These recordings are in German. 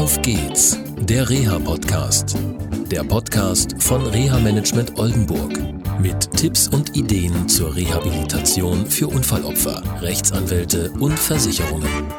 Auf geht's, der Reha-Podcast. Der Podcast von Reha-Management Oldenburg. Mit Tipps und Ideen zur Rehabilitation für Unfallopfer, Rechtsanwälte und Versicherungen.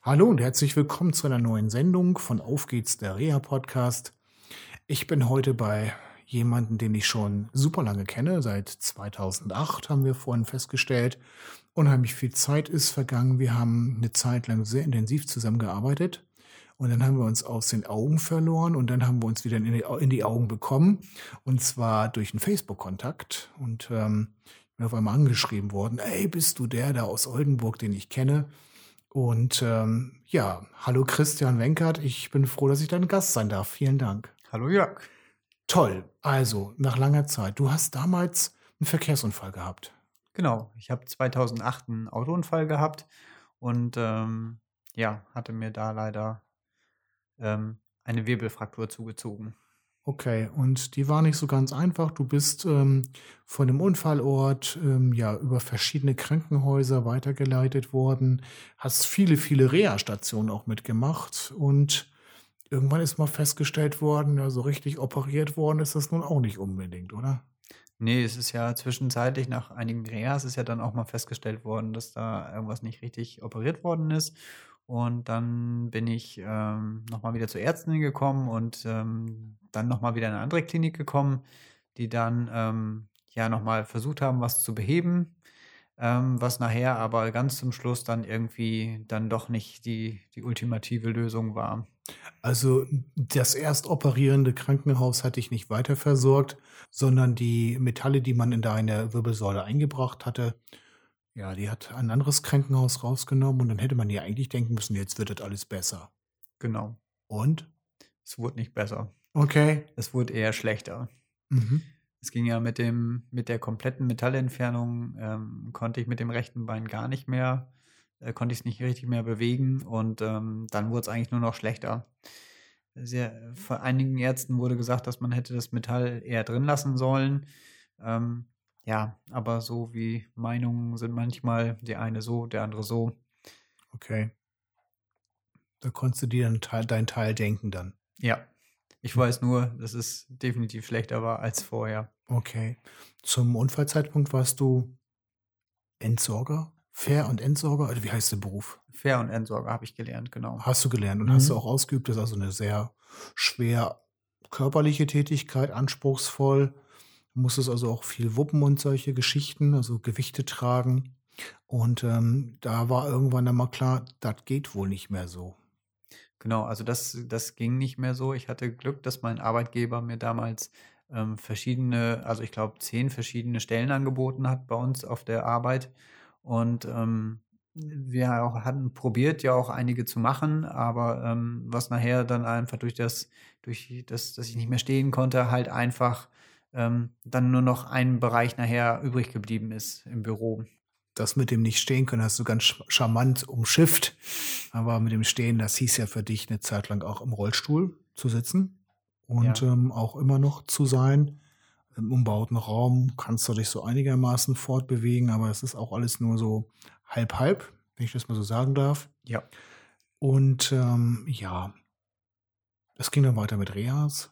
Hallo und herzlich willkommen zu einer neuen Sendung von Auf geht's, der Reha-Podcast. Ich bin heute bei jemanden, den ich schon super lange kenne. Seit 2008 haben wir vorhin festgestellt. Unheimlich viel Zeit ist vergangen. Wir haben eine Zeit lang sehr intensiv zusammengearbeitet. Und dann haben wir uns aus den Augen verloren und dann haben wir uns wieder in die, in die Augen bekommen. Und zwar durch einen Facebook-Kontakt. Und ähm, ich bin auf einmal angeschrieben worden, ey, bist du der da aus Oldenburg, den ich kenne? Und ähm, ja, hallo Christian Wenkert, ich bin froh, dass ich dein Gast sein darf. Vielen Dank. Hallo Jörg. Toll. Also, nach langer Zeit. Du hast damals einen Verkehrsunfall gehabt. Genau. Ich habe 2008 einen Autounfall gehabt und ähm, ja, hatte mir da leider ähm, eine Wirbelfraktur zugezogen. Okay, und die war nicht so ganz einfach. Du bist ähm, von dem Unfallort ähm, ja über verschiedene Krankenhäuser weitergeleitet worden, hast viele, viele Reha-Stationen auch mitgemacht und irgendwann ist mal festgestellt worden, ja, so richtig operiert worden ist das nun auch nicht unbedingt, oder? Nee, es ist ja zwischenzeitlich nach einigen Reas ist ja dann auch mal festgestellt worden, dass da irgendwas nicht richtig operiert worden ist. Und dann bin ich ähm, nochmal wieder zur Ärztin gekommen und ähm, dann nochmal wieder in eine andere Klinik gekommen, die dann ähm, ja nochmal versucht haben, was zu beheben, ähm, was nachher aber ganz zum Schluss dann irgendwie dann doch nicht die, die ultimative Lösung war. Also das erst operierende Krankenhaus hatte ich nicht weiter versorgt, sondern die Metalle, die man in deine Wirbelsäule eingebracht hatte, ja, die hat ein anderes Krankenhaus rausgenommen und dann hätte man ja eigentlich denken müssen, jetzt wird das alles besser. Genau. Und? Es wurde nicht besser. Okay. Es wurde eher schlechter. Mhm. Es ging ja mit dem, mit der kompletten Metallentfernung, ähm, konnte ich mit dem rechten Bein gar nicht mehr äh, konnte ich es nicht richtig mehr bewegen und ähm, dann wurde es eigentlich nur noch schlechter. Sehr, von einigen Ärzten wurde gesagt, dass man hätte das Metall eher drin lassen sollen. Ähm, ja, aber so wie Meinungen sind manchmal der eine so, der andere so. Okay. Da konntest du dir dann Teil, dein Teil denken dann. Ja. Ich weiß nur, dass es definitiv schlechter war als vorher. Okay. Zum Unfallzeitpunkt warst du Entsorger? Fair- und Entsorger, oder wie heißt der Beruf? Fair- und Entsorger habe ich gelernt, genau. Hast du gelernt und mhm. hast du auch ausgeübt. Das ist also eine sehr schwer körperliche Tätigkeit, anspruchsvoll. Du musstest also auch viel wuppen und solche Geschichten, also Gewichte tragen. Und ähm, da war irgendwann dann mal klar, das geht wohl nicht mehr so. Genau, also das, das ging nicht mehr so. Ich hatte Glück, dass mein Arbeitgeber mir damals ähm, verschiedene, also ich glaube zehn verschiedene Stellen angeboten hat bei uns auf der Arbeit. Und ähm, wir auch hatten probiert, ja auch einige zu machen, aber ähm, was nachher dann einfach durch das, durch das, dass ich nicht mehr stehen konnte, halt einfach ähm, dann nur noch ein Bereich nachher übrig geblieben ist im Büro. Das mit dem nicht stehen können hast du ganz charmant umschifft, aber mit dem Stehen, das hieß ja für dich eine Zeit lang auch im Rollstuhl zu sitzen und ja. ähm, auch immer noch zu sein im umbauten Raum kannst du dich so einigermaßen fortbewegen, aber es ist auch alles nur so halb halb, wenn ich das mal so sagen darf. Ja. Und ähm, ja, es ging dann weiter mit Reas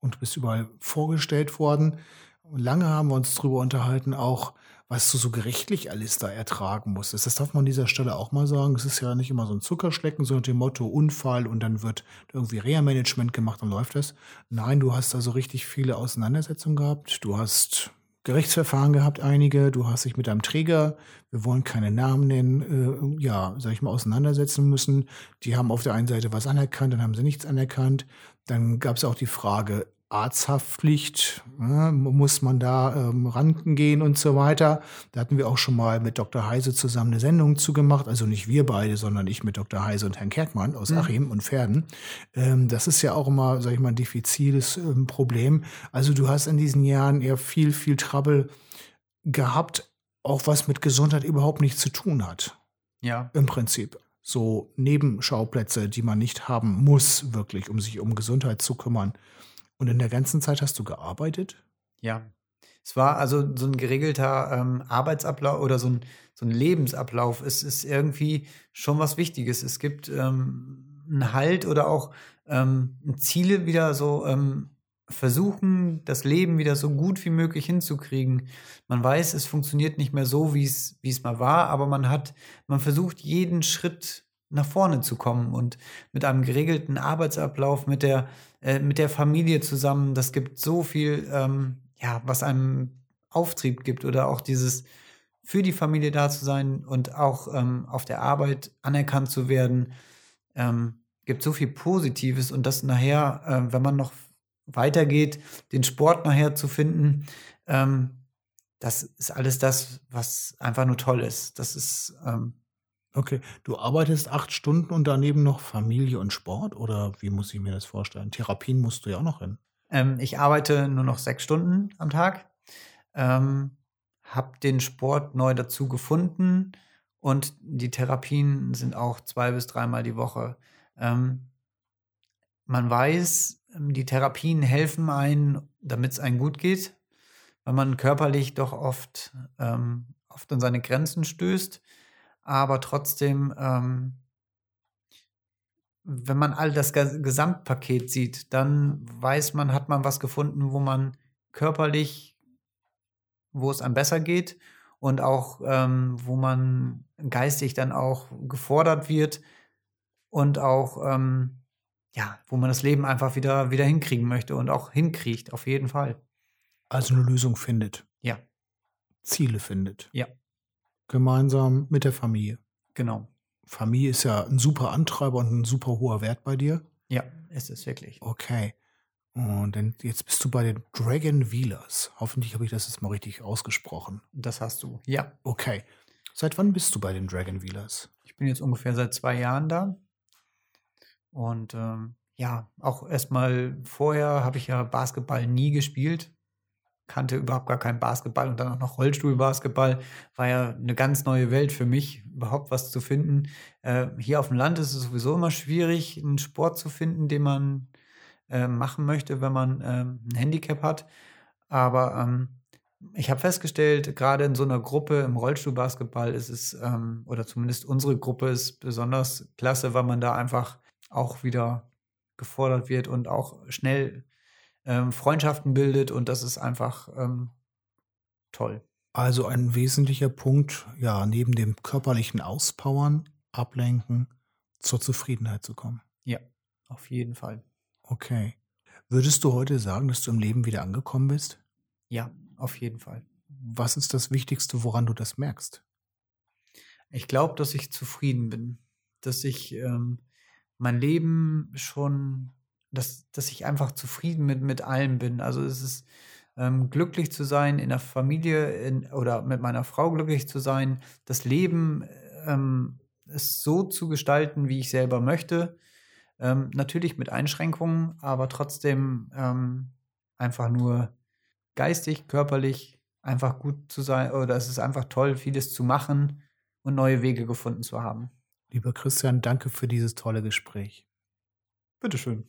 und du bist überall vorgestellt worden. Und lange haben wir uns darüber unterhalten, auch was du so gerichtlich alles da ertragen musstest. Das darf man an dieser Stelle auch mal sagen. Es ist ja nicht immer so ein Zuckerschlecken, sondern dem Motto Unfall und dann wird irgendwie Reha-Management gemacht und läuft das. Nein, du hast also richtig viele Auseinandersetzungen gehabt. Du hast Gerichtsverfahren gehabt, einige. Du hast dich mit deinem Träger, wir wollen keine Namen nennen, äh, ja, sag ich mal, auseinandersetzen müssen. Die haben auf der einen Seite was anerkannt, dann haben sie nichts anerkannt. Dann gab es auch die Frage, Arzthaftpflicht, ne, muss man da ähm, rangehen und so weiter. Da hatten wir auch schon mal mit Dr. Heise zusammen eine Sendung zugemacht. Also nicht wir beide, sondern ich mit Dr. Heise und Herrn Kerkmann aus mhm. Achim und Pferden. Ähm, das ist ja auch immer, sag ich mal, ein diffiziles ähm, Problem. Also du hast in diesen Jahren eher viel, viel Trouble gehabt, auch was mit Gesundheit überhaupt nichts zu tun hat. Ja. Im Prinzip so Nebenschauplätze, die man nicht haben muss, wirklich, um sich um Gesundheit zu kümmern. Und in der ganzen Zeit hast du gearbeitet? Ja. Es war also so ein geregelter ähm, Arbeitsablauf oder so ein, so ein Lebensablauf. Es ist irgendwie schon was Wichtiges. Es gibt ähm, einen Halt oder auch ähm, Ziele wieder so ähm, versuchen, das Leben wieder so gut wie möglich hinzukriegen. Man weiß, es funktioniert nicht mehr so, wie es, wie es mal war, aber man hat, man versucht jeden Schritt nach vorne zu kommen und mit einem geregelten Arbeitsablauf, mit der, äh, mit der Familie zusammen, das gibt so viel, ähm, ja, was einem Auftrieb gibt oder auch dieses für die Familie da zu sein und auch ähm, auf der Arbeit anerkannt zu werden, ähm, gibt so viel Positives und das nachher, äh, wenn man noch weitergeht, den Sport nachher zu finden, ähm, das ist alles das, was einfach nur toll ist. Das ist ähm, Okay, du arbeitest acht Stunden und daneben noch Familie und Sport oder wie muss ich mir das vorstellen? Therapien musst du ja auch noch hin. Ähm, ich arbeite nur noch sechs Stunden am Tag, ähm, habe den Sport neu dazu gefunden und die Therapien sind auch zwei bis dreimal die Woche. Ähm, man weiß, die Therapien helfen einem, damit es einem gut geht, weil man körperlich doch oft, ähm, oft an seine Grenzen stößt aber trotzdem, ähm, wenn man all das Gesamtpaket sieht, dann weiß man, hat man was gefunden, wo man körperlich, wo es einem besser geht und auch, ähm, wo man geistig dann auch gefordert wird und auch, ähm, ja, wo man das Leben einfach wieder, wieder hinkriegen möchte und auch hinkriegt, auf jeden Fall. Also eine Lösung findet. Ja. Ziele findet. Ja gemeinsam mit der Familie. Genau. Familie ist ja ein super Antreiber und ein super hoher Wert bei dir. Ja, ist es wirklich. Okay. Und dann, jetzt bist du bei den Dragon Wheelers. Hoffentlich habe ich das jetzt mal richtig ausgesprochen. Das hast du, ja. Okay. Seit wann bist du bei den Dragon Wheelers? Ich bin jetzt ungefähr seit zwei Jahren da. Und ähm, ja, auch erstmal vorher habe ich ja Basketball nie gespielt kannte überhaupt gar keinen Basketball und dann auch noch Rollstuhlbasketball. War ja eine ganz neue Welt für mich, überhaupt was zu finden. Äh, hier auf dem Land ist es sowieso immer schwierig, einen Sport zu finden, den man äh, machen möchte, wenn man äh, ein Handicap hat. Aber ähm, ich habe festgestellt, gerade in so einer Gruppe im Rollstuhlbasketball ist es, ähm, oder zumindest unsere Gruppe ist besonders klasse, weil man da einfach auch wieder gefordert wird und auch schnell ähm, Freundschaften bildet und das ist einfach ähm, toll. Also ein wesentlicher Punkt, ja, neben dem körperlichen Auspowern, Ablenken, zur Zufriedenheit zu kommen. Ja, auf jeden Fall. Okay. Würdest du heute sagen, dass du im Leben wieder angekommen bist? Ja, auf jeden Fall. Was ist das Wichtigste, woran du das merkst? Ich glaube, dass ich zufrieden bin, dass ich ähm, mein Leben schon dass, dass ich einfach zufrieden mit, mit allem bin. Also es ist ähm, glücklich zu sein, in der Familie in, oder mit meiner Frau glücklich zu sein, das Leben ähm, es so zu gestalten, wie ich selber möchte. Ähm, natürlich mit Einschränkungen, aber trotzdem ähm, einfach nur geistig, körperlich einfach gut zu sein oder es ist einfach toll, vieles zu machen und neue Wege gefunden zu haben. Lieber Christian, danke für dieses tolle Gespräch. Bitteschön.